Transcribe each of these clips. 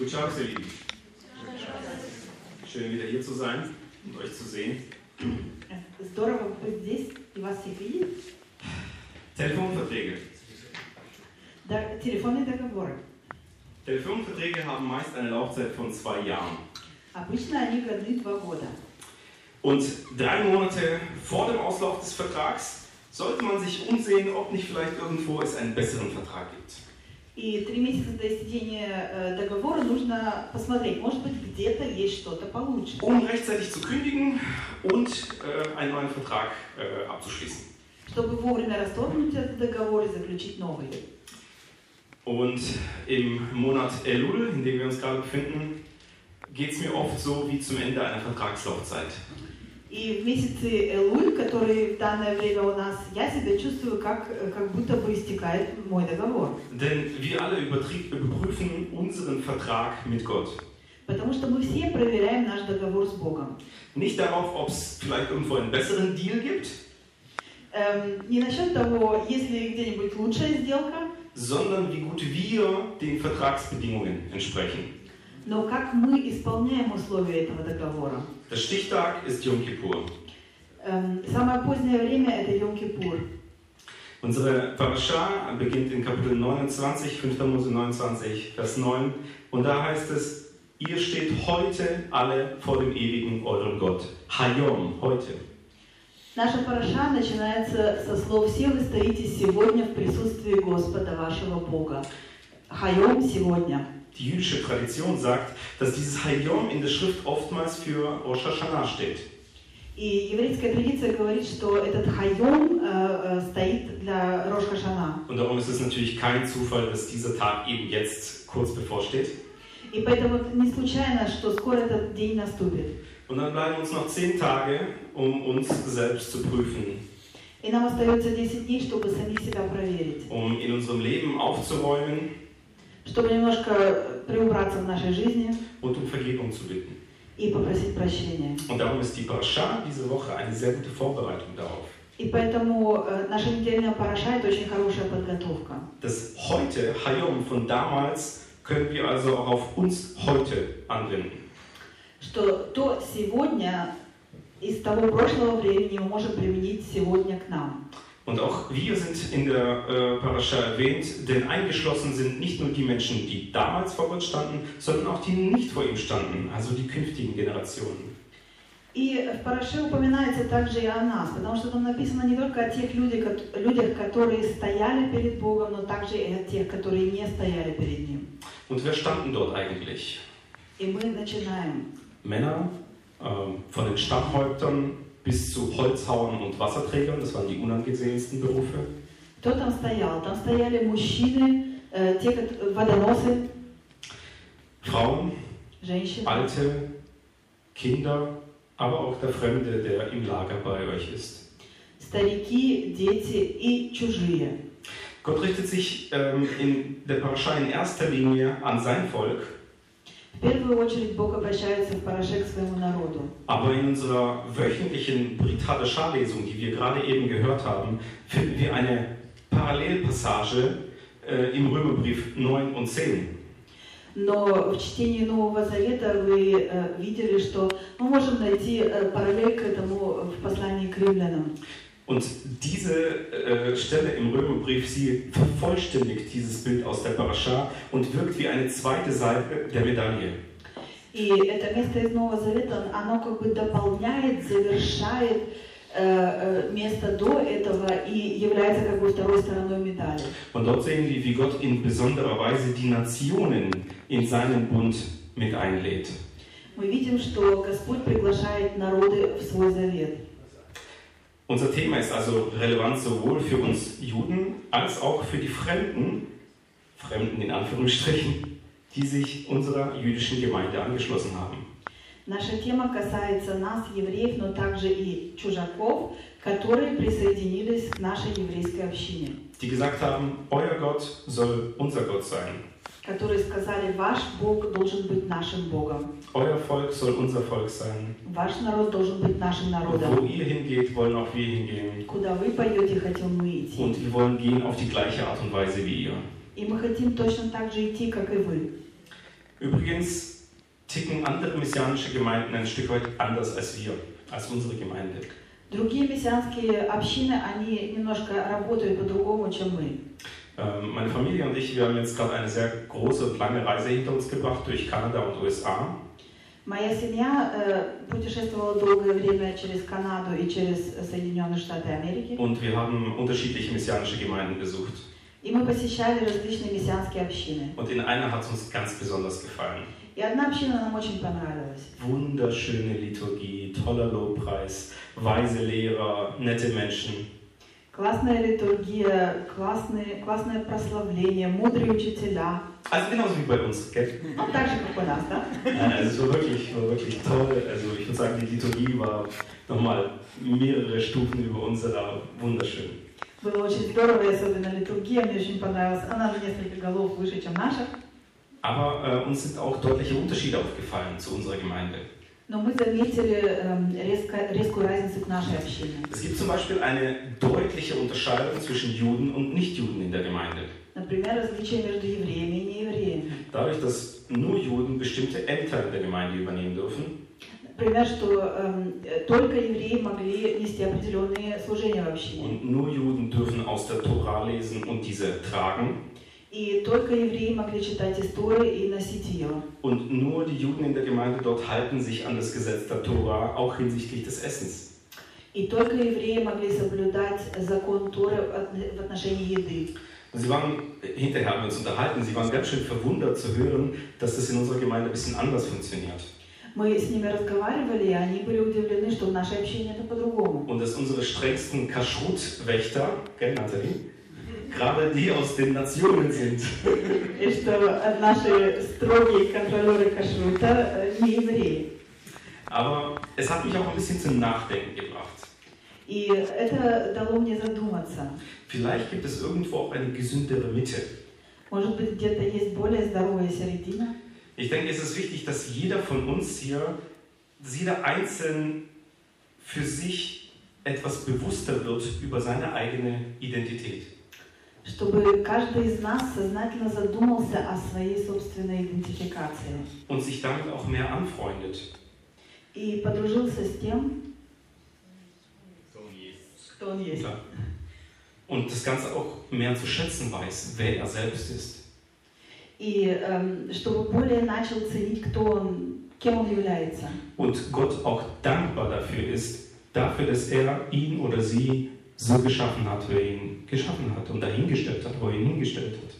Guten Tag, ihr Lieben. Schön wieder hier zu sein und euch zu sehen. Здорово быть здесь и вас всех видеть. Telefonverträge. Да, телефонные договоры. Telefonverträge haben meist eine Laufzeit von zwei Jahren. Обычно они годны два года. Und drei Monate vor dem Auslauf des Vertrags sollte man sich umsehen, ob nicht vielleicht irgendwo es einen besseren Vertrag gibt. И три месяца до истечения э, договора нужно посмотреть, может быть, где-то есть что-то получше, Um rechtzeitig zu kündigen und äh, einen neuen Vertrag äh, abzuschließen. чтобы вовремя расторгнуть этот договор и заключить новый. Und im Monat Elul, in dem wir uns gerade befinden, geht es mir oft so wie zum Ende einer Vertragslaufzeit. И в месяце Элуль, который в данное время у нас, я себя чувствую, как, как будто бы истекает мой договор. Denn wir alle überprüfen unseren Vertrag mit Gott. Потому что мы все проверяем наш договор с Богом. Nicht darauf, ob es vielleicht irgendwo einen besseren Deal gibt, Эм, не насчет того, есть ли где-нибудь лучшая сделка, sondern wie gut wir den Vertragsbedingungen entsprechen. Но как мы исполняем условия этого договора. Der Stichtag ist Yom Kippur. Эм, самое позднее время это Йом-Кипур. Unsere Parascha beginnt in Kapitel 29, 5. Mose 29, Vers 9. Und da heißt es, ihr steht heute alle vor dem ewigen euren Gott. Hayom, heute. Наша параша начинается со слов «Все вы стоите сегодня в присутствии Господа вашего Бога». Хайом сегодня. Die jüdische Tradition sagt, dass dieses Hayom in der Schrift oftmals für Rosh Hashanah steht. И еврейская традиция говорит, что этот хайом э, э, стоит для Рош Хашана. Und darum ist es natürlich kein Zufall, dass dieser Tag eben jetzt kurz bevorsteht. И поэтому это не случайно, что скоро этот день наступит. Und dann bleiben uns noch zehn Tage, um uns selbst zu prüfen, И нам остается 10 дней, чтобы самих себя проверить. um in unserem Leben aufzuräumen Чтобы немножко приубраться в нашей жизни und um Vergebung zu bitten. и попросить прощения. Und darum ist die Parascha diese Woche eine sehr gute Vorbereitung darauf. И поэтому э, наша недельная параша – это очень хорошая подготовка. Das heute, Hayom von damals, können wir also auch auf uns heute anwenden. Что то сегодня из того прошлого времени мы можем применить сегодня к нам. Und auch wir sind in der äh, Parascha erwähnt, denn eingeschlossen sind nicht nur die Menschen, die damals vor Gott standen, sondern auch die nicht vor ihm standen, also die künftigen Generationen. И в Параше упоминается также и о нас, потому что там написано не только о тех людях, кот- людях, которые стояли перед Богом, но также и о тех, которые не стояли перед Ним. Und wer standen dort eigentlich? И мы начинаем. Männer, ähm, von den Stammhäuptern bis zu Holzhauern und Wasserträgern, das waren die unangesehensten Berufe. Кто там стоял? Там стояли мужчины, э, те кот- водоносы, Frauen, женщины, Alte, Kinder, aber auch der Fremde, der im Lager bei euch ist. старики, дети и чужие. Gott richtet sich ähm, in der Parascha in erster Linie an sein Volk, В первую очередь Бог обращается в Параше к своему народу. aber in unserer wöchentlichen Brit Hadashah-Lesung, die wir gerade eben gehört haben, finden wir eine Parallelpassage äh, im Römerbrief 9 und 10. Но в чтении Нового Завета вы э, видели, что мы можем найти э, параллель к этому в послании к римлянам. Und diese äh, Stelle im Römerbrief, sie vervollständigt dieses Bild aus der Parascha und wirkt wie eine zweite Seite der Medaille. И это место из Нового Завета, оно как бы дополняет, завершает э, э, место до этого и является как бы второй стороной медали. Und dort sehen wir, wie Gott in besonderer Weise die Nationen in seinen Bund mit einlädt. Мы видим, что Господь приглашает народы в свой завет. Unser Thema ist also relevant sowohl für uns Juden als auch für die Fremden, Fremden in Anführungsstrichen, die sich unserer jüdischen Gemeinde angeschlossen haben. Наша тема касается нас, евреев, но также и чужаков, которые присоединились к нашей еврейской общине, Die gesagt haben, euer Gott soll unser Gott sein. Которые сказали, ваш Бог должен быть нашим Богом, Euer Volk soll unser Volk sein. ваш народ должен быть нашим народом. Wo ihr hingeht, wollen auch wir hingehen. Куда вы пойдете, хотим мы идти. Und wir wollen gehen auf die gleiche Art und Weise wie ihr. И мы хотим точно так же идти, как и вы. Übrigens ticken andere messianische Gemeinden ein Stück weit anders als wir, als unsere Gemeinde. Другие мессианские общины, они немножко работают по-другому, чем мы. Ähm, Meine Familie und ich, wir haben jetzt gerade eine sehr große und lange Reise hinter uns gebracht durch Kanada und USA. Моя семья э, путешествовала долгое время через Канаду и через Соединенные Штаты Америки. Und wir haben unterschiedliche messianische Gemeinden besucht. И мы посещали различные мессианские общины. Und in einer hat es uns ganz besonders gefallen. И одна община нам очень понравилась. Wunderschöne Liturgie, toller Lobpreis, weise Lehrer, nette Menschen. Классная литургия, классные, классное прославление, мудрые учителя. Also genauso wie bei uns, gell? Ну, так же, как у нас, да? Äh, Also es war wirklich, war wirklich toll. Also ich würde sagen, die Liturgie war nochmal mehrere Stufen über unserer wunderschön. Было очень здорово, и особенно литургия мне очень понравилась. Она на несколько голов выше, чем наша. Aber äh, uns sind auch deutliche Unterschiede aufgefallen zu unserer Gemeinde. Но мы заметили эм, резко, резкую разницу к нашей общине. Es gibt zum Beispiel eine deutliche Unterscheidung zwischen Juden und Nichtjuden in der Gemeinde. Например, различия между евреями и неевреями. Dadurch, dass nur Juden bestimmte Ämter in der Gemeinde übernehmen dürfen, Например, что эм, э, только евреи могли нести определенные служения в общине. und nur Juden dürfen aus der Tora lesen und diese tragen, И только евреи могли читать истории и носить ее. und nur die Juden in der Gemeinde dort halten sich an das Gesetz der Tora, auch hinsichtlich des Essens. И только евреи могли соблюдать закон Торы в отн- в отношении еды. Und sie waren, hinterher haben wir uns unterhalten, sie waren ganz schön verwundert zu hören, dass das in unserer Gemeinde ein bisschen anders funktioniert. Мы с ними разговаривали, и они были удивлены, что в нашей общине это по-другому. Und dass unsere strengsten Kashrut-Wächter, gell, Nathalie? Gerade die aus den Nationen sind. И что э, наши строгие контролеры кашрута э, не евреи. Aber es hat mich auch ein bisschen zum Nachdenken gebracht. И это дало мне задуматься. Vielleicht gibt es irgendwo auch eine gesündere Mitte. Может быть, где-то есть более здоровая середина? Ich denke, es ist wichtig, dass jeder von uns hier, dass jeder einzeln für sich etwas bewusster wird über seine eigene Identität. Чтобы каждый из нас сознательно задумался о своей собственной идентификации. Und sich damit auch mehr anfreundet. И подружился с тем, кто он есть. Klar. Und das Ganze auch mehr zu schätzen weiß, wer er selbst ist. И эм, чтобы более начал ценить, кто он, кем он является. Und Gott auch dankbar dafür ist, dafür, dass er ihn oder sie so geschaffen hat, wie er ihn geschaffen hat und dahingestellt hat, wo er ihn hingestellt hat.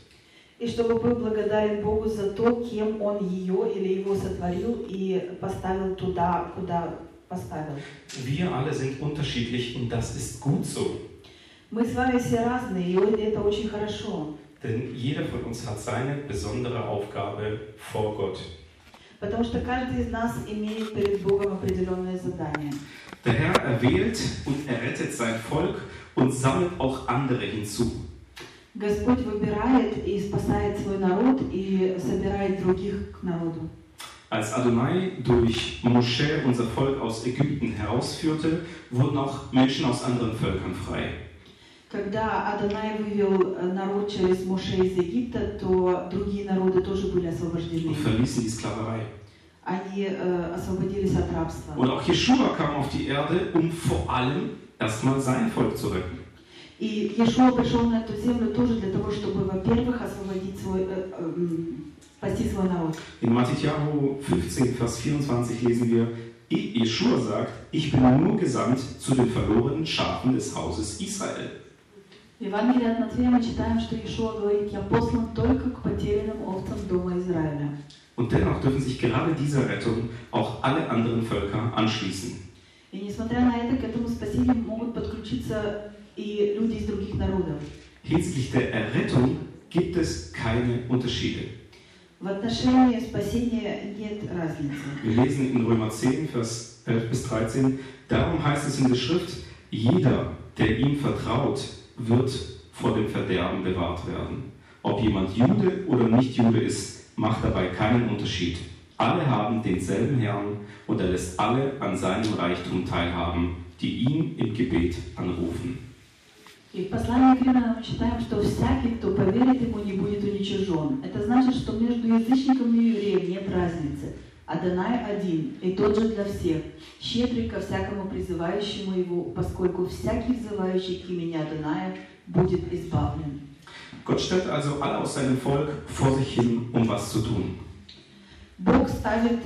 И чтобы был благодарен Богу за то, кем он ее или его сотворил и поставил туда, куда поставил. Wir alle sind unterschiedlich und das ist gut so. Мы с вами все разные, и это очень хорошо. Denn jeder von uns hat seine besondere Aufgabe vor Gott. Потому что каждый из нас имеет перед Богом определенное задание. Der Herr erwählt und errettet sein Volk und sammelt auch andere hinzu. Господь выбирает и спасает свой народ и собирает других к народу. Als Adonai durch Mosche unser Volk aus Ägypten herausführte, wurden auch Menschen aus anderen Völkern frei. Когда Адонай вывел э, народ через Моше из Египта, то другие народы тоже были освобождены. und verließen die Sklaverei. Они э, освободились от рабства. Und auch Jeschua kam auf die Erde, um vor allem erstmal sein Volk zu retten. И Иешуа пришел на эту землю тоже для того, чтобы, во-первых, освободить свой, э, э, м, спасти свой народ. In Matthäus 15, Vers 24 lesen wir, Jeschua sagt, ich bin nur gesandt zu den verlorenen Schafen des Hauses Israel. В Евангелии от Матфея мы читаем, что Иешуа говорит, «Я послан только к потерянным овцам дома Израиля». Und dennoch dürfen sich gerade dieser Rettung auch alle anderen Völker anschließen. И несмотря на это, к этому спасению могут подключиться и люди из других народов. Hinsichtlich der Errettung gibt es keine Unterschiede. В отношении спасения нет разницы. Wir lesen in Römer 10, Vers 11 bis 13, darum heißt es in der Schrift, jeder, der ihm vertraut, wird vor dem Verderben bewahrt werden. Ob jemand Jude oder nicht Jude ist, macht dabei keinen Unterschied. Alle haben denselben Herrn und er lässt alle an seinem Reichtum teilhaben, die ihn im Gebet anrufen. И в послании к римлянам мы читаем, что всякий, кто поверит ему, не будет уничижен. Это значит, что между язычником и евреем нет разницы. Адонай один, и тот же для всех, щедрый ко всякому призывающему его, поскольку всякий взывающий к имени Адоная будет избавлен. Gott stellt also alle aus seinem Volk vor sich hin, um was zu tun. Бог ставит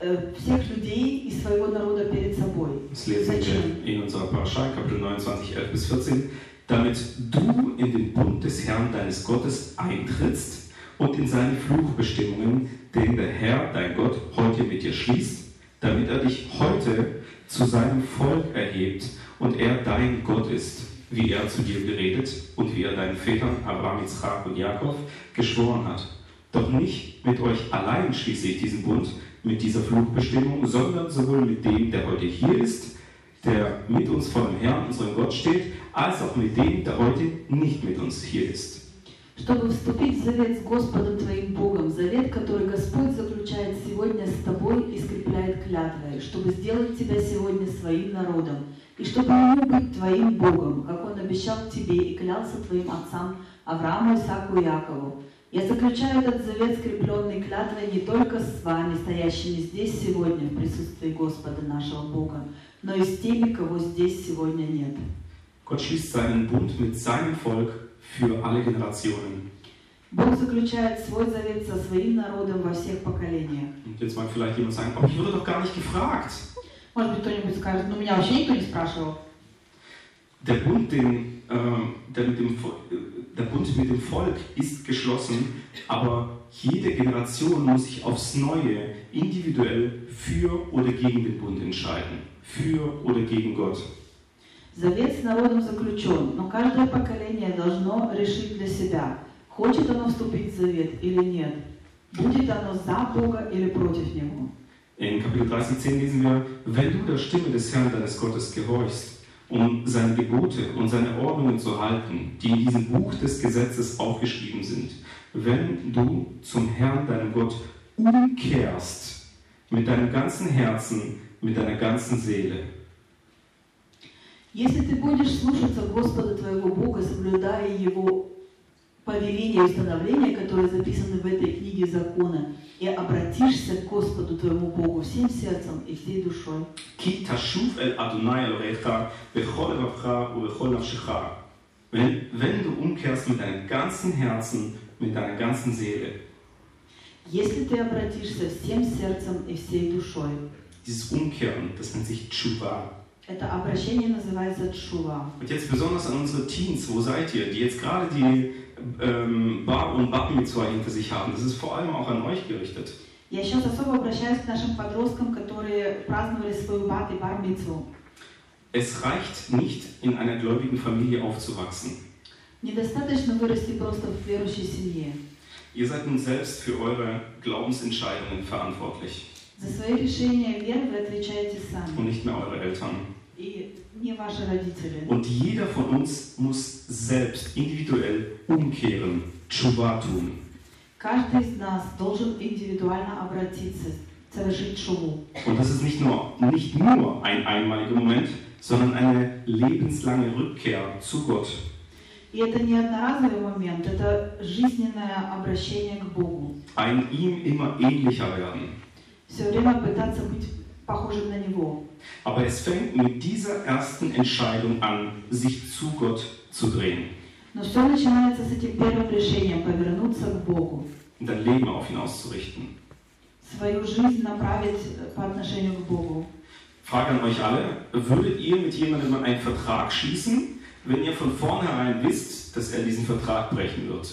э, всех людей из своего народа перед собой. Das lesen wir in unserer Parashah, Kapitel 29, 11 bis 14. Damit du in den Bund des Herrn deines Gottes eintrittst und in seine Fluchbestimmungen, den der Herr, dein Gott, heute mit dir schließt, damit er dich heute zu seinem Volk erhebt und er dein Gott ist, wie er zu dir geredet und wie er deinen Vätern Abraham, Isaac und Jakob geschworen hat. Doch nicht mit euch allein schließe ich diesen Bund, mit dieser Flugbestimmung, sondern sowohl mit dem, der heute hier ist, der mit uns vor dem Herrn, unserem Gott steht, als auch mit dem, der heute nicht mit uns hier ist. Чтобы вступить в завет с Господом твоим Богом, завет, который Господь заключает сегодня с тобой и скрепляет клятвой, чтобы сделать тебя сегодня своим народом, и чтобы ему быть твоим Богом, как он обещал тебе и клялся твоим отцам Аврааму, Исааку и Якову. Я заключаю этот завет, скрепленный клятвой, не только с вами, стоящими здесь сегодня в присутствии Господа нашего Бога, но и с теми, кого здесь сегодня нет. Gott schließt seinen Bund mit seinem Volk für alle Generationen. Бог заключает свой завет со своим народом во всех поколениях. Und jetzt mag vielleicht jemand sagen, aber ich wurde doch gar nicht gefragt. Может быть, кто-нибудь скажет, ну меня вообще никто не спрашивал. Der Bund, den, ähm, der, mit dem, Vo- äh, der Bund mit dem Volk ist geschlossen, aber jede Generation muss sich aufs Neue individuell für oder gegen den Bund entscheiden. Für oder gegen Gott. Завет с народом заключен, но каждое поколение должно решить для себя, хочет оно вступить в завет или нет. Будет оно за Бога или против Него. In Kapitel 30, 10 lesen wir, wenn du der Stimme des Herrn deines Gottes gehorchst, um seine Gebote und seine Ordnungen zu halten, die in diesem Buch des Gesetzes aufgeschrieben sind, wenn du zum Herrn, deinem Gott, umkehrst, mit deinem ganzen Herzen, mit deiner ganzen Seele, Если ты будешь слушаться Господа твоего Бога, соблюдая Его повеления и установления, которые записаны в этой книге закона, и обратишься к Господу твоему Богу всем сердцем и всей душой. Wenn, wenn du umkehrst mit deinem ganzen Herzen, mit deiner ganzen Seele. Если ты обратишься всем сердцем и всей душой. Dieses Umkehren, das nennt sich Tshuva. Это обращение называется чува. Und jetzt besonders an unsere Teens, wo seid ihr, die jetzt gerade die ähm, Bar- und Bar Mitzvah hinter sich haben. Das ist vor allem auch an euch gerichtet. Я сейчас особо обращаюсь к нашим подросткам, которые праздновали свою бат и бар мицву. Es reicht nicht, in einer gläubigen Familie aufzuwachsen. Недостаточно вырасти просто в верующей семье. Ihr seid nun selbst für eure Glaubensentscheidungen verantwortlich За свои решения веры вы отвечаете сами. und nicht mehr eure Eltern. И не ваши родители. Und jeder von uns muss selbst individuell umkehren, Tshuva tun. Каждый из нас должен индивидуально обратиться, совершить шуву. Und das ist nicht nur, nicht nur ein einmaliger Moment, sondern eine lebenslange Rückkehr zu Gott. И это не одноразовый момент, это жизненное обращение к Богу. Ein ihm immer ähnlicher werden. Все время пытаться быть похожим на Него. Aber es fängt mit dieser ersten Entscheidung an, sich zu Gott zu drehen Но все начинается с этим первым решением повернуться к Богу. und dein Leben auf ihn auszurichten. Свою жизнь направить э, по отношению к Богу. Frage an euch alle, würdet ihr mit jemandem einen Vertrag schließen, wenn ihr von vornherein wisst, dass er diesen Vertrag brechen wird?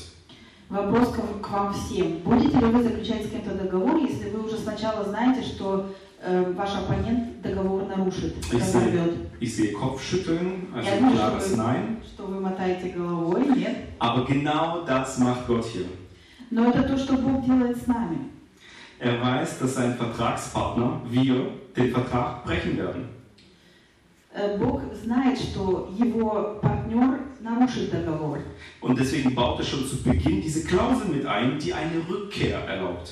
Вопрос к вам всем. Будете ли вы заключать с кем-то договор, если вы уже сначала знаете, что э, ваш оппонент договор нарушит, Ich разорвет? ich sehe Kopfschütteln, also nur klares schon. Nein. Что вы мотаете головой? Нет. Aber genau das macht Gott hier. Но это то, что Бог делает с нами. Er weiß, dass sein Vertragspartner, wir, den Vertrag brechen werden. Э, Бог знает, что его партнер. Und deswegen baut er schon zu Beginn diese Klausel mit ein, die eine Rückkehr erlaubt.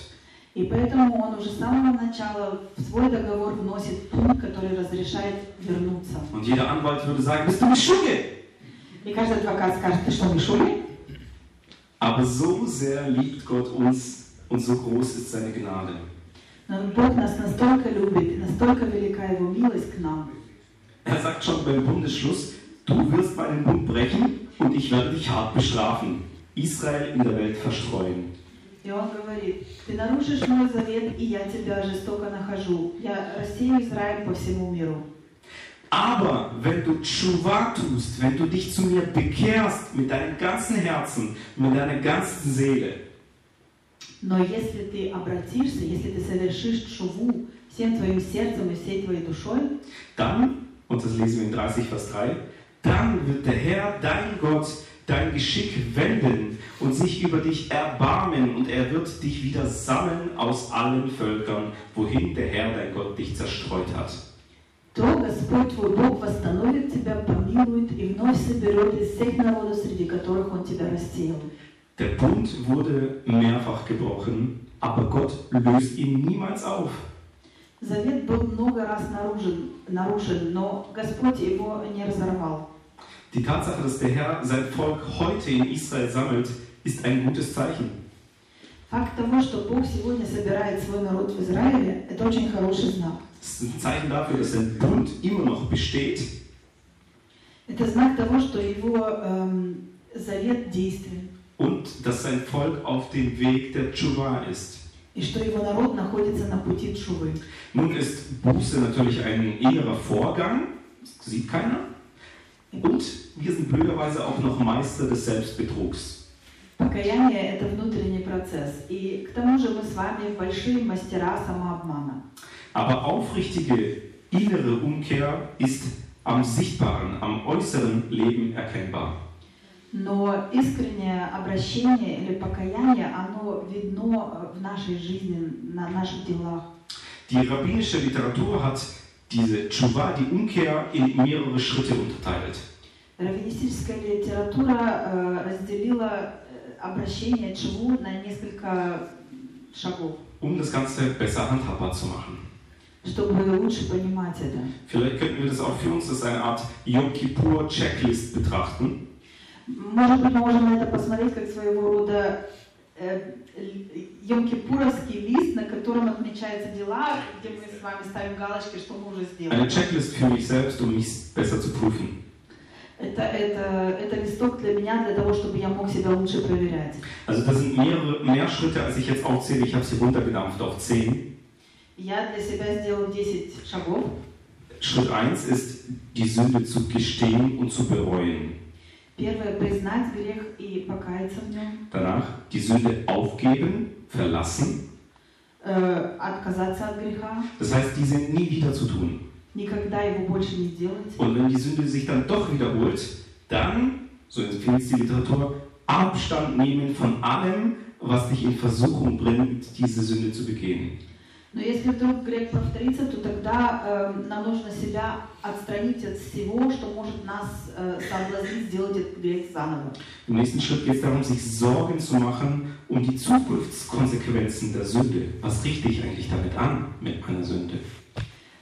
И поэтому он уже с самого начала в свой договор вносит пункт, который разрешает вернуться. Und jeder Anwalt würde sagen, bist du Beschuldigt? И каждый адвокат скажет, ты что, Мишули? Aber so sehr liebt Gott uns und so groß ist seine Gnade. Но Бог нас настолько любит, и настолько велика Его милость к нам. Er sagt schon beim Bundesschluss, du wirst meinen Bund brechen und ich werde dich hart bestrafen, Israel in der Welt verstreuen. И Он говорит, ты нарушишь мой завет, и я тебя жестоко нахожу. Я рассею Израиль по всему миру. Aber wenn du Tshuva tust, wenn du dich zu mir bekehrst mit deinem ganzen Herzen, mit deiner ganzen Seele, Но если ты обратишься, если ты совершишь шуву всем твоим сердцем и всей твоей душой, dann, und das lesen wir in 30 Vers 3, dann wird der Herr, dein Gott, dein Geschick wenden und sich über dich erbarmen und er wird dich wieder sammeln aus allen Völkern, wohin der Herr, dein Gott, dich zerstreut hat. то Господь твой Бог восстановит тебя, помилует и вновь соберет из всех народов, среди которых Он тебя рассеял. Der Bund wurde mehrfach gebrochen, aber Gott löst ihn niemals auf. Завет был много раз нарушен, нарушен, но Господь его не разорвал. Die Tatsache, dass der Herr sein Volk heute in Israel sammelt, ist ein gutes Zeichen. Факт того, что Бог сегодня собирает свой народ в Израиле, это очень хороший знак. Es ist ein Zeichen dafür, dass sein Bund immer noch besteht Это знак того, что его эм, завет действен, und dass sein Volk auf dem Weg der Tshuva ist. и что его народ находится на пути Тшувы. Nun ist Buße natürlich ein innerer Vorgang, das sieht keiner. Und wir sind blöderweise auch noch Meister des Selbstbetrugs. Покаяние – это внутренний процесс. И к тому же мы с вами большие мастера самообмана. Aber aufrichtige innere Umkehr ist am sichtbaren, am äußeren Leben erkennbar. Но искреннее обращение или покаяние, оно видно в нашей жизни, на наших делах. Die rabbinische Literatur hat diese Tshuva, die Umkehr, in mehrere Schritte unterteilt. Раввинистическая литература э, разделила э, обращение Чиву на несколько шагов, um das Ganze besser handhabbar zu machen. чтобы лучше понимать это. Vielleicht könnten wir das auch für uns als eine Art Yom Kippur Checklist betrachten. Может быть, мы можем на это посмотреть как своего рода э, Йом-Кипуровский лист, на котором отмечаются дела, где мы с вами ставим галочки, что мы уже Eine сделали. Checklist für mich selbst, um mich besser zu prüfen. Это, это, это листок для меня, для того, чтобы я мог себя лучше проверять. Also das sind mehrere, mehr Schritte, als ich jetzt aufzähle. Ich habe sie runtergedampft auf 10. Я для себя сделал 10 шагов. Schritt 1 ist, die Sünde zu gestehen und zu bereuen. Danach die Sünde aufgeben, verlassen. Das heißt, diese nie wieder zu tun. Und wenn die Sünde sich dann doch wiederholt, dann, so empfiehlt die Literatur, Abstand nehmen von allem, was dich in Versuchung bringt, diese Sünde zu begehen. Но если вдруг грех повторится, то тогда э, нам нужно себя отстранить от всего, что может нас э, соблазнить сделать этот грех заново. Im nächsten Schritt geht es darum, sich Sorgen zu machen um die Zukunftskonsequenzen der Sünde. Was richte ich eigentlich damit an mit einer Sünde?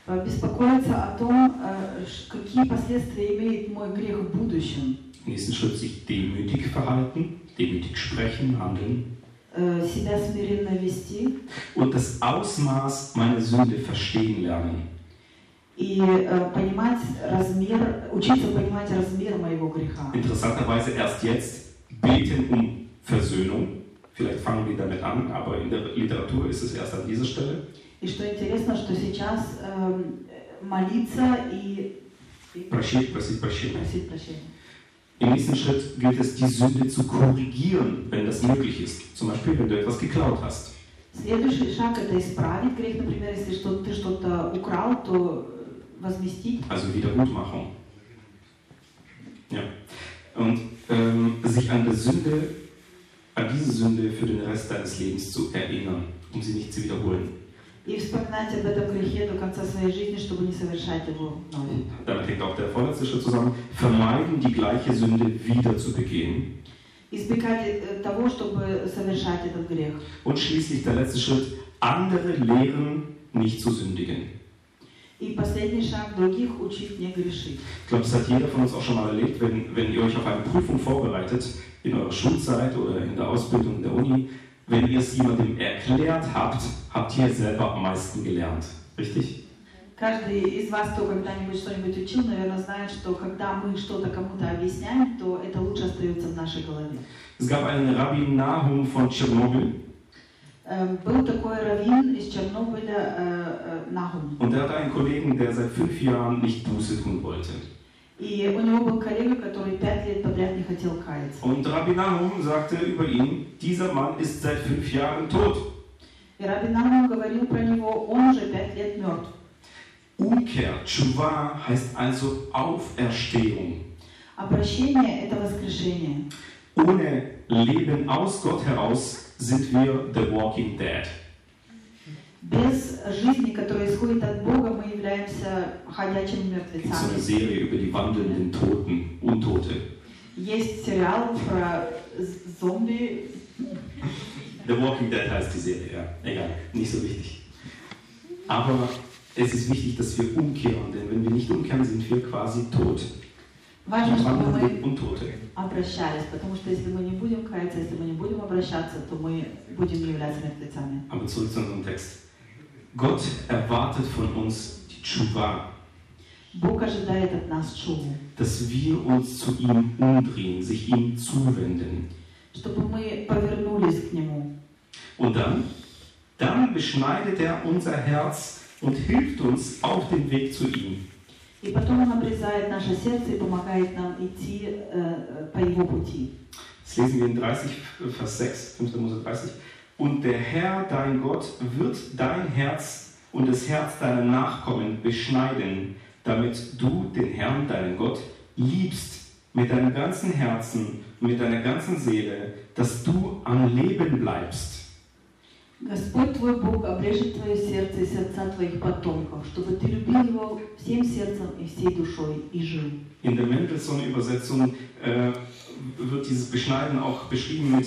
Э, Беспокоиться о том, э, ш- какие последствия имеет мой грех в будущем. Im nächsten Schritt sich demütig verhalten, demütig sprechen, handeln Э, Себя смиренно вести und das Ausmaß meiner Sünde verstehen lernen. и э, понимать размер, учиться понимать размер моего греха. Interessanterweise erst jetzt beten um Versöhnung. Vielleicht fangen wir damit an, aber in der Literatur ist es erst an dieser Stelle. И что интересно, что сейчас эм, э, молиться и, Прощение, просить прощения. просить прощения. Im nächsten Schritt gilt es, die Sünde zu korrigieren, wenn das möglich ist. Zum Beispiel, wenn du etwas geklaut hast. Следующий шаг это исправить грех, например, если что ты что-то украл, то э, возместить. Also Wiedergutmachung. Ja. Und ähm, sich an der Sünde, an diese Sünde für den Rest deines Lebens zu erinnern, um sie nicht zu wiederholen. И вспоминать об этом грехе до конца своей жизни, чтобы не совершать его вновь. Damit hängt auch der vorletzte Schritt zusammen. Vermeiden, die gleiche Sünde wieder zu begehen. Избегать э, того, чтобы совершать этот грех. Und schließlich der letzte Schritt, andere lehren, nicht zu sündigen. И И последний шаг других учить не грешить. Ich glaube, das hat jeder von uns auch schon mal erlebt, wenn, wenn ihr euch auf eine Prüfung vorbereitet, in eurer Schulzeit oder in der Ausbildung in der Uni, wenn ihr es jemandem erklärt habt, habt ihr selber am meisten gelernt. Richtig? Каждый из вас, кто когда-нибудь что-нибудь учил, наверное, знает, что когда мы что-то кому-то объясняем, то это лучше остается в нашей голове. Es gab einen Rabbi Nahum von Tschernobyl Э, Был такой раввин из Чернобыля э, э, Нахум. und er hatte einen Kollegen, der seit fünf Jahren nicht Buße tun wollte. И у него был коллега, который пять лет подряд не хотел каяться. Und Rabbi Nahum sagte über ihn, dieser Mann ist seit fünf Jahren tot. И Раби Нахум говорил про него, он уже пять лет мертв. Umkehr, Tshuva heißt also Auferstehung. Обращение – это воскрешение. Ohne Leben aus Gott heraus sind wir the walking dead. Без жизни, которая исходит от Бога, мы являемся ходячими Es gibt so eine мертвецами. Serie über die wandelnden Toten, Untote. Есть сериал про з- зомби. The Walking Dead heißt die Serie, ja. Egal, nicht so wichtig. Aber es ist wichtig, dass wir umkehren, denn wenn wir nicht umkehren, sind wir quasi tot. Важно, чтобы мы Wandelnde Untote. обращались, потому что если мы не будем каяться, если мы не будем обращаться, то мы будем являться мертвецами. Aber zurück zu unserem Text. Gott erwartet von uns die Tshuva, Бог ожидает от нас чуву, dass wir uns zu ihm umdrehen, sich ihm zuwenden. чтобы мы повернулись к Нему. Und dann, dann beschneidet er unser Herz und hilft uns auf dem Weg zu ihm. И потом Он обрезает наше сердце и помогает нам идти э, э, по Его пути. Das lesen wir in 30, Vers 6, 5. Mose 30. Und der Herr, dein Gott, wird dein Herz und das Herz deiner Nachkommen beschneiden, damit du den Herrn, deinen Gott, liebst mit deinem ganzen Herzen und mit deiner ganzen Seele, dass du am Leben bleibst. Господь твой Бог обрежет твое сердце и сердца твоих потомков, чтобы ты любил Его всем сердцем и всей душой и жил. In der Mendelssohn-Übersetzung äh, wird dieses Beschneiden auch beschrieben mit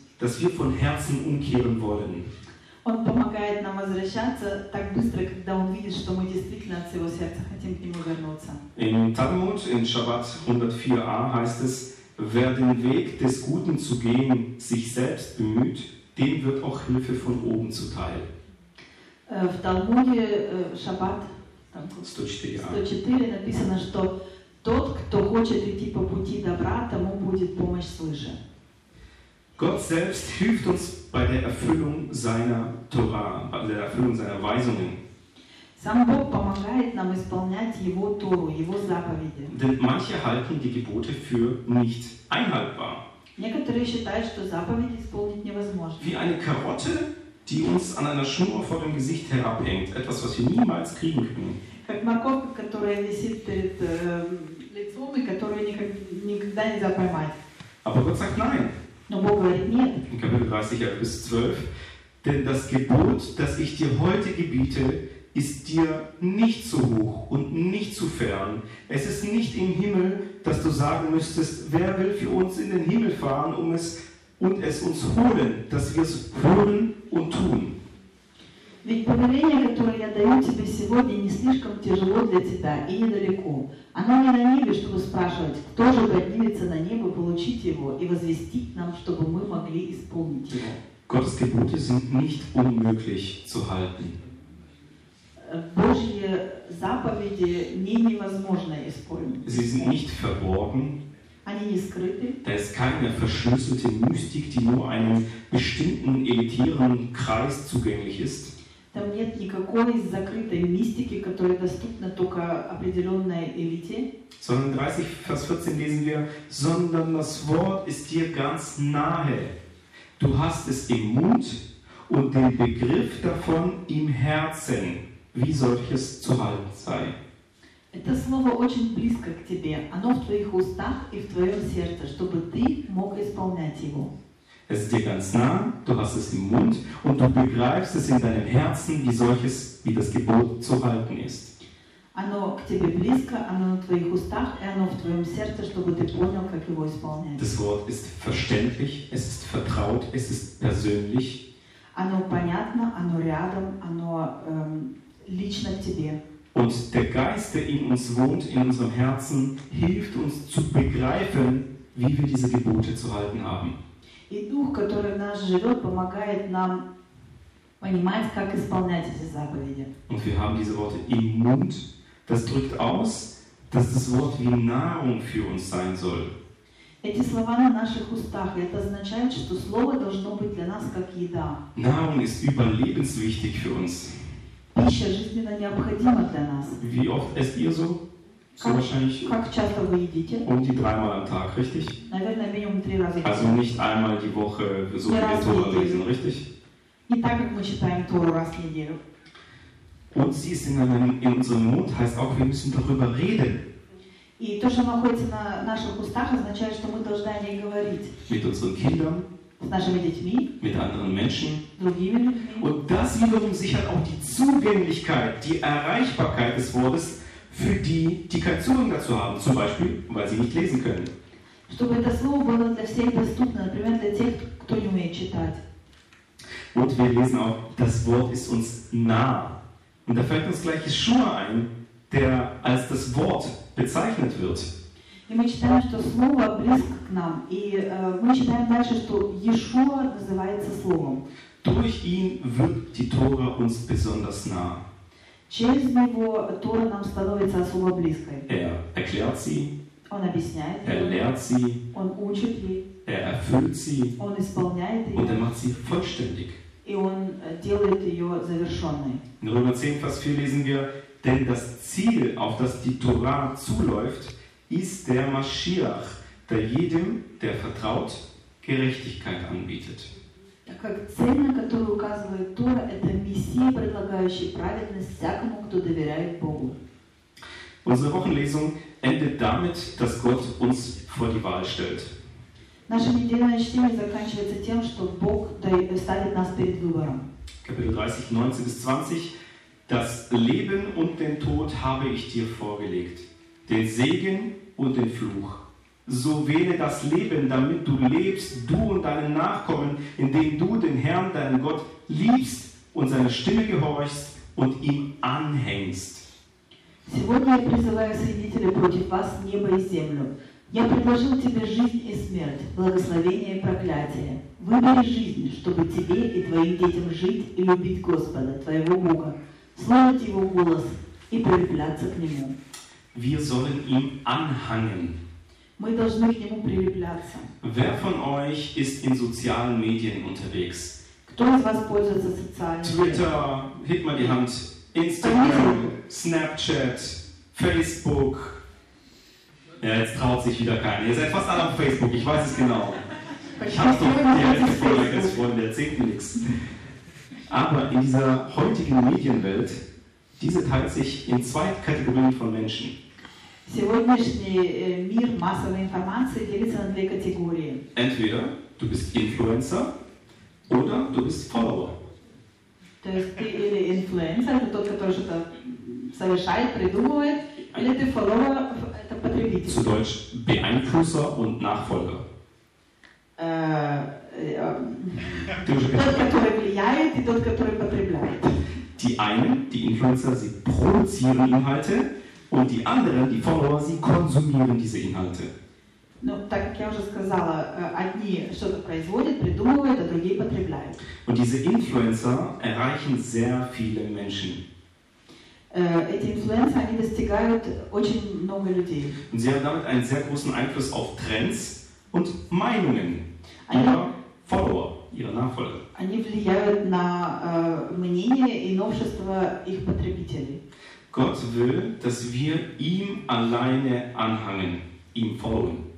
dass wir von Herzen umkehren wollen. Он помогает нам возвращаться так быстро, когда Он видит, что мы действительно от всего сердца хотим к Нему вернуться. Im Talmud, in Shabbat 104a heißt es, wer den Weg des Guten zu gehen sich selbst bemüht, dem wird auch Hilfe von oben zuteil. Э, В Талмуде э, Шаббат там, 104a. 104 написано, что тот, кто хочет идти по пути добра, тому будет помощь свыше. Gott selbst hilft uns bei der Erfüllung seiner Torah, bei der Erfüllung seiner Weisungen. Сам Бог помогает нам исполнять Его Тору, Его заповеди. Denn manche halten die Gebote für nicht einhaltbar. Некоторые считают, что заповеди исполнить невозможно. Wie eine Karotte, die uns an einer Schnur vor dem Gesicht herabhängt. Etwas, was wir niemals kriegen können. Как морковка, которая висит перед э, лицом и которую никак- никогда нельзя поймать. Aber Gott sagt nein. In Kapitel 30, bis 12. Denn das Gebot, das ich dir heute gebiete, ist dir nicht zu hoch und nicht zu fern. Es ist nicht im Himmel, dass du sagen müsstest, wer will für uns in den Himmel fahren um es, und es uns holen, dass wir es holen und tun. Ведь повеление, которое я даю тебе сегодня, не слишком тяжело для тебя и недалеко. Оно не на небе, чтобы спрашивать, кто же поднимется на небо получить его и возвестить нам, чтобы мы могли исполнить его. Gottes Gebote sind nicht unmöglich zu halten. Э, Божьи заповеди не невозможно исполнить. Sie sind nicht verborgen. Они не скрыты, Da ist keine verschlüsselte Mystik, die nur einem bestimmten elitären Kreis zugänglich ist. Там нет никакой закрытой мистики, которая доступна только определенной элите. Sondern in 30, Vers 14 lesen wir, sondern das Wort ist dir ganz nahe. Du hast es im Mund und den Begriff davon im Herzen, wie solches zu halten sei. Это слово очень близко к тебе. Оно в твоих устах и в твоем сердце, чтобы ты мог исполнять его. Es ist dir ganz nah, du hast es im Mund und du begreifst es in deinem Herzen, wie solches, wie das Gebot zu halten ist. Оно к тебе близко, оно на твоих устах, и оно в твоем сердце, чтобы ты понял, как его исполнять. Das Wort ist verständlich, es ist vertraut, es ist persönlich Оно понятно, оно рядом, оно эм, лично к тебе. und der Geist, der in uns wohnt, in unserem Herzen, hilft uns zu begreifen, wie wir diese Gebote zu halten haben. И Дух, который в нас живет, помогает нам понимать, как исполнять эти заповеди. Und wir haben diese Worte im Mund. Das drückt aus, dass das Wort wie Nahrung für uns sein soll. Эти слова на наших устах, и это означает, что Слово должно быть для нас как еда. Nahrung ist überlebenswichtig für uns. Пища жизненно необходима для нас. Wie oft esst ihr so? So Как, wahrscheinlich как часто вы едите? um die dreimal am Tag, richtig? Наверное, минимум три раза в Also день. nicht einmal die Woche so Ja, viel das Tora geht. lesen, richtig? Не так, как мы читаем Тору раз в неделю. Und sie ist in, einem, in unserem Mund, heißt auch, wir müssen darüber reden. И то, что находится на наших устах, означает, что мы должны о ней говорить Mit unseren Kindern, с нашими детьми, mit anderen Menschen. другими людьми. Und das wiederum sichert auch die Zugänglichkeit, die Erreichbarkeit des Wortes für die, die keinen Zugang dazu haben. Zum Beispiel, weil sie nicht lesen können. Чтобы это слово было для всех доступно, например, для тех, кто не умеет читать. Und wir lesen auch, das Wort ist uns nah. Und da fällt uns gleich Jeschua ein, der als das Wort bezeichnet wird. И мы читаем, что слово близко к нам. И э, мы читаем дальше, что Иешуа называется словом. Durch ihn wird die Tora uns besonders nah. Через него Тора нам становится особо близкой. Er erklärt sie, Он объясняет er ее, lehrt sie, он учит ей, er erfüllt sie он исполняет und er ее, macht sie vollständig. и он э, делает ее завершенной. In Römer 10, Vers 4 lesen wir, denn das Ziel, auf das die Torah zuläuft, ist der Maschiach, der jedem, der vertraut, Gerechtigkeit anbietet. Так как цель, на которую указывает Тора, это Мессия, предлагающий праведность всякому, кто доверяет Богу. Unsere Wochenlesung endet damit, dass Gott uns vor die Wahl stellt. Наше недельное чтение заканчивается тем, что Бог дает- ставит нас перед выбором. Kapitel 30, 19 bis 20. Das Leben und den Tod habe ich dir vorgelegt, den Segen und den Fluch. So wähle das Leben, damit du lebst, du und deine Nachkommen, indem du den Herrn, deinen Gott, liebst und seine Stimme gehorchst und ihm anhängst. Сегодня я призываю свидетелей против вас небо и землю. Я предложил тебе жизнь и смерть, благословение и проклятие. Выбери жизнь, чтобы тебе и твоим детям жить и любить Господа, твоего Бога, слушать Его голос и прилепляться к Нему. Wir sollen ihm anhangen. Wer von euch ist in sozialen Medien unterwegs? Twitter, hebt mal die Hand, Instagram, Snapchat, Facebook. Ja, jetzt traut sich wieder keiner. Ihr seid fast alle auf Facebook, ich weiß es genau. Ich hab's doch die älteste Folge als Freunde, erzählt mir nichts. Aber in dieser heutigen Medienwelt, diese teilt sich in zwei Kategorien von Menschen. Сегодняшний э, мир массовой информации делится на две категории. Entweder du bist Influencer oder du bist Follower. То есть ты или инфлюенсер, это тот, который что-то совершает, придумывает, или ты follower, это потребитель. Zu Deutsch Beeinflusser und Nachfolger. Э, э, Du Тот, который влияет, и тот, который потребляет. Die einen, die Influencer, sie produzieren Inhalte und die anderen, die Follower, sie konsumieren diese Inhalte. Ну, так как я уже сказала, э, одни что-то производят, придумывают, а другие потребляют. Und diese Influencer erreichen sehr viele Menschen. Э, Эти инфлюенсеры, они достигают очень много людей. Und sie haben damit einen sehr großen Einfluss auf Trends und Meinungen Они, ihrer Follower, ihrer Nachfolger. они влияют на э, мнение и новшества их потребителей. Gott will, dass wir ihm alleine anhangen, ihm folgen.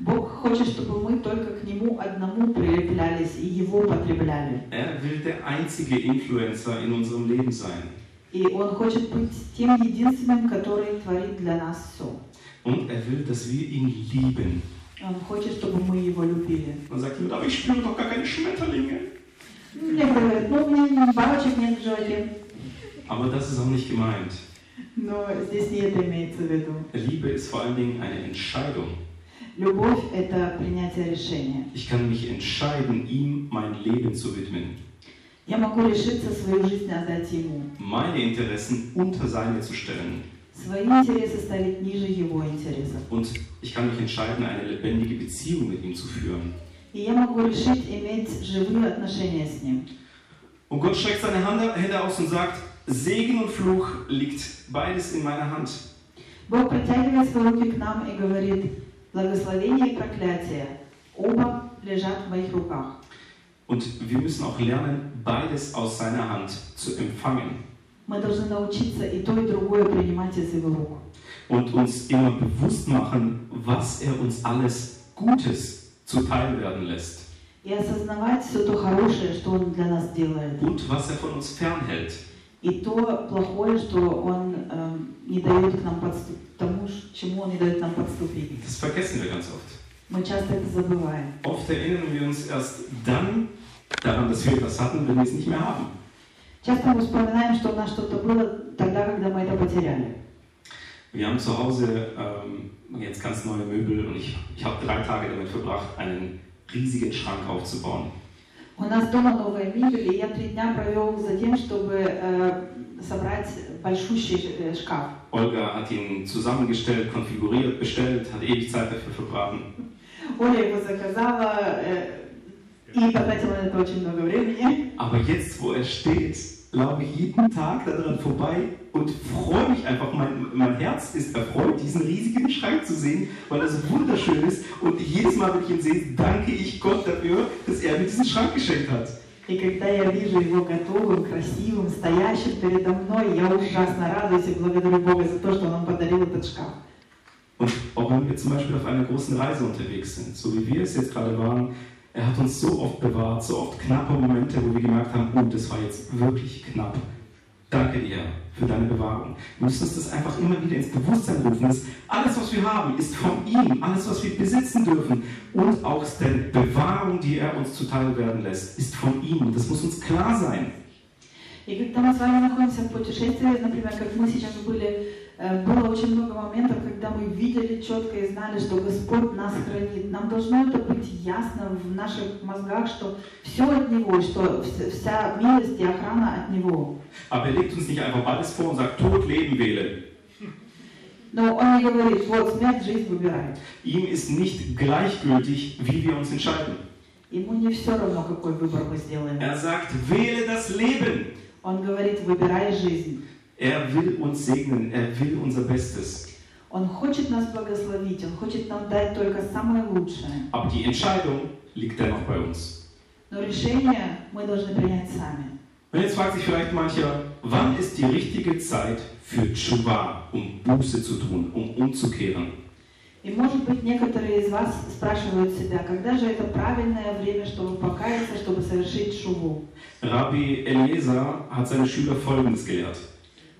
Бог хочет, чтобы мы только к Нему одному прилеплялись и Его потребляли. Er will der einzige Influencer in unserem Leben sein. И Он хочет быть тем единственным, который творит для нас все. Und er will, dass wir ihn lieben. Он хочет, чтобы мы Его любили. Man sagt aber ich spüre doch gar keine Schmetterlinge. Некоторые говорят, ну, у меня бабочек нет в животе. Aber das ist auch nicht gemeint. Но здесь не это имеется в виду. Liebe ist vor allen Dingen eine Entscheidung. Любовь – это принятие решения. Ich kann mich entscheiden, ihm mein Leben zu widmen. Я могу решиться свою жизнь отдать Ему. Meine Interessen unter seine zu stellen. Свои интересы ставить ниже Его интересов. Und ich kann mich entscheiden, eine lebendige Beziehung mit ihm zu führen. И я могу решить иметь живые отношения с Ним. Und Gott streckt seine Hand- Hände aus und sagt, Segen und Fluch liegt beides in meiner Hand. Бог протягивает свои руки к нам и говорит, благословение и проклятие оба лежат в моих руках. Und wir müssen auch lernen, beides aus seiner Hand zu empfangen. Мы должны научиться и то, и другое принимать из Его рук. Und uns immer bewusst machen, was er uns alles Gutes zuteil werden lässt. И осознавать все то хорошее, что Он для нас делает. Und was er von uns fernhält. И то плохое, что Он эм, не дает к нам подступ... тому, ш- чему Он не дает нам подступить. Das vergessen wir ganz oft. Мы часто это забываем. Oft erinnern wir uns erst dann daran, dass wir etwas hatten, wenn wir es nicht mehr haben. Часто мы вспоминаем, что у нас что-то было тогда, когда мы это потеряли. Wir haben zu Hause ähm, jetzt ganz neue Möbel und ich, ich habe drei Tage damit verbracht, einen riesigen Schrank aufzubauen. У нас дома новая мебель, и я три дня провел за тем, чтобы э, собрать большущий э, шкаф. Olga hat ihn zusammengestellt, konfiguriert, bestellt, hat ewig Zeit dafür verbraten. Оля его заказала э, и потратила на это очень много времени. Aber jetzt, wo er steht, laufe ich jeden Tag daran vorbei und freue mich einfach. Mein, mein Herz ist erfreut, diesen riesigen Schrank zu sehen, weil er so wunderschön ist. Und jedes Mal, wenn ich ihn sehe, danke ich Gott dafür, dass er mir diesen Schrank geschenkt hat. И когда я вижу его готовым, красивым, стоящим передо мной, я ужасно радуюсь и благодарю Бога за то, что Он нам подарил этот шкаф. Und auch wenn wir zum Beispiel auf einer großen Reise unterwegs sind, so wie wir es jetzt gerade waren, er hat uns so oft bewahrt, so oft knappe Momente, wo wir gemerkt haben, oh, das war jetzt wirklich knapp. Danke dir für deine Bewahrung. Wir müssen uns das einfach immer wieder ins Bewusstsein rufen, dass alles, was wir haben, ist von ihm, alles, was wir besitzen dürfen und auch die Bewahrung, die er uns zuteil werden lässt, ist von ihm. Das muss uns klar sein. И когда мы с вами находимся в путешествии, например, как мы сейчас были, э, было очень много моментов, когда мы видели четко и знали, что Господь нас хранит. Нам должно это быть ясно в наших мозгах, что все от Него, что вс- вся милость и охрана от Него. Aber er legt uns nicht einfach alles vor und sagt, Tod, Leben wähle. Но Он не говорит, вот смерть, жизнь выбирай. Ihm ist nicht gleichgültig, wie wir uns entscheiden. Ему не все равно, какой выбор мы сделаем. Er sagt, wähle das Leben. Он говорит, выбирай жизнь. Er will uns segnen, er will unser Bestes. Он хочет нас благословить, Он хочет нам дать только самое лучшее. Aber die Entscheidung liegt dennoch bei uns. Но решение мы должны принять сами. Und jetzt fragt sich vielleicht mancher, wann ist die richtige Zeit für Tshuva, um Buße zu tun, um umzukehren? И может быть некоторые из вас спрашивают себя, когда же это правильное время, чтобы покаяться, чтобы совершить шуву. Rabbi Eliezer hat seine Schüler Folgendes gelehrt.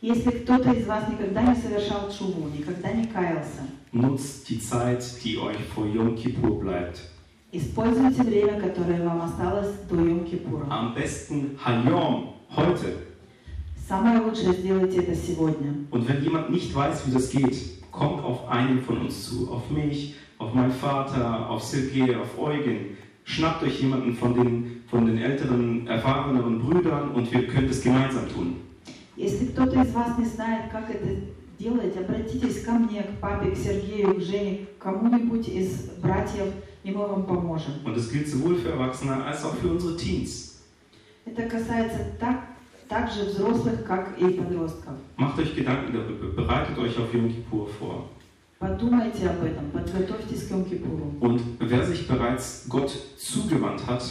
Если кто-то из вас никогда не совершал шуву, никогда не каялся, nutzt die Zeit, die euch vor Yom Kippur bleibt. используйте время, которое вам осталось до Йом-Кипура. Am besten Hayom, heute. Самое лучшее сделайте это сегодня. Und wenn jemand nicht weiß, wie das geht, kommt auf einen von uns zu, auf mich, auf meinen Vater, auf Sergei, auf Eugen. Schnappt euch jemanden von den, von den älteren, erfahreneren Brüdern und wir können es gemeinsam tun. Если кто-то из вас не знает, как это делать, обратитесь ко мне, к папе, к Сергею, к Жене, к кому-нибудь из братьев, и мы вам поможем. Und das gilt sowohl für Erwachsene als auch für unsere Teens. Это касается так так же взрослых, как и подростков. Macht euch Gedanken darüber, bereitet euch auf Yom Kippur vor. Подумайте об этом, подготовьтесь к Йом-Кипуру. Und wer sich bereits Gott zugewandt hat,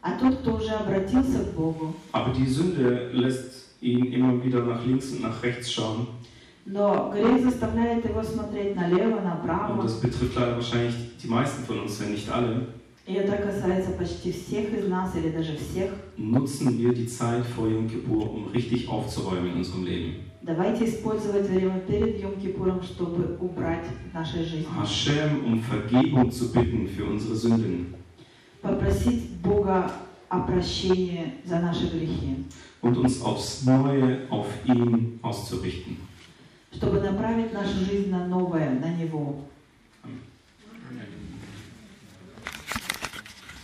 А тот, кто уже обратился к Богу, aber die Sünde lässt ihn immer wieder nach links und nach rechts schauen, но грех заставляет его смотреть налево, und направо, das betrifft leider wahrscheinlich die meisten von uns, wenn nicht alle, и это касается почти всех из нас или даже всех, nutzen wir die Zeit vor Yom Kippur, um richtig aufzuräumen in unserem Leben. давайте использовать время перед Йом-Кипуром, чтобы убрать в нашей жизни. Hashem um Vergebung zu bitten für unsere Sünden Попросить Бога о прощении за наши грехи, und uns aufs Neue auf ihn auszurichten. чтобы направить нашу жизнь на новое, на Него. Amen.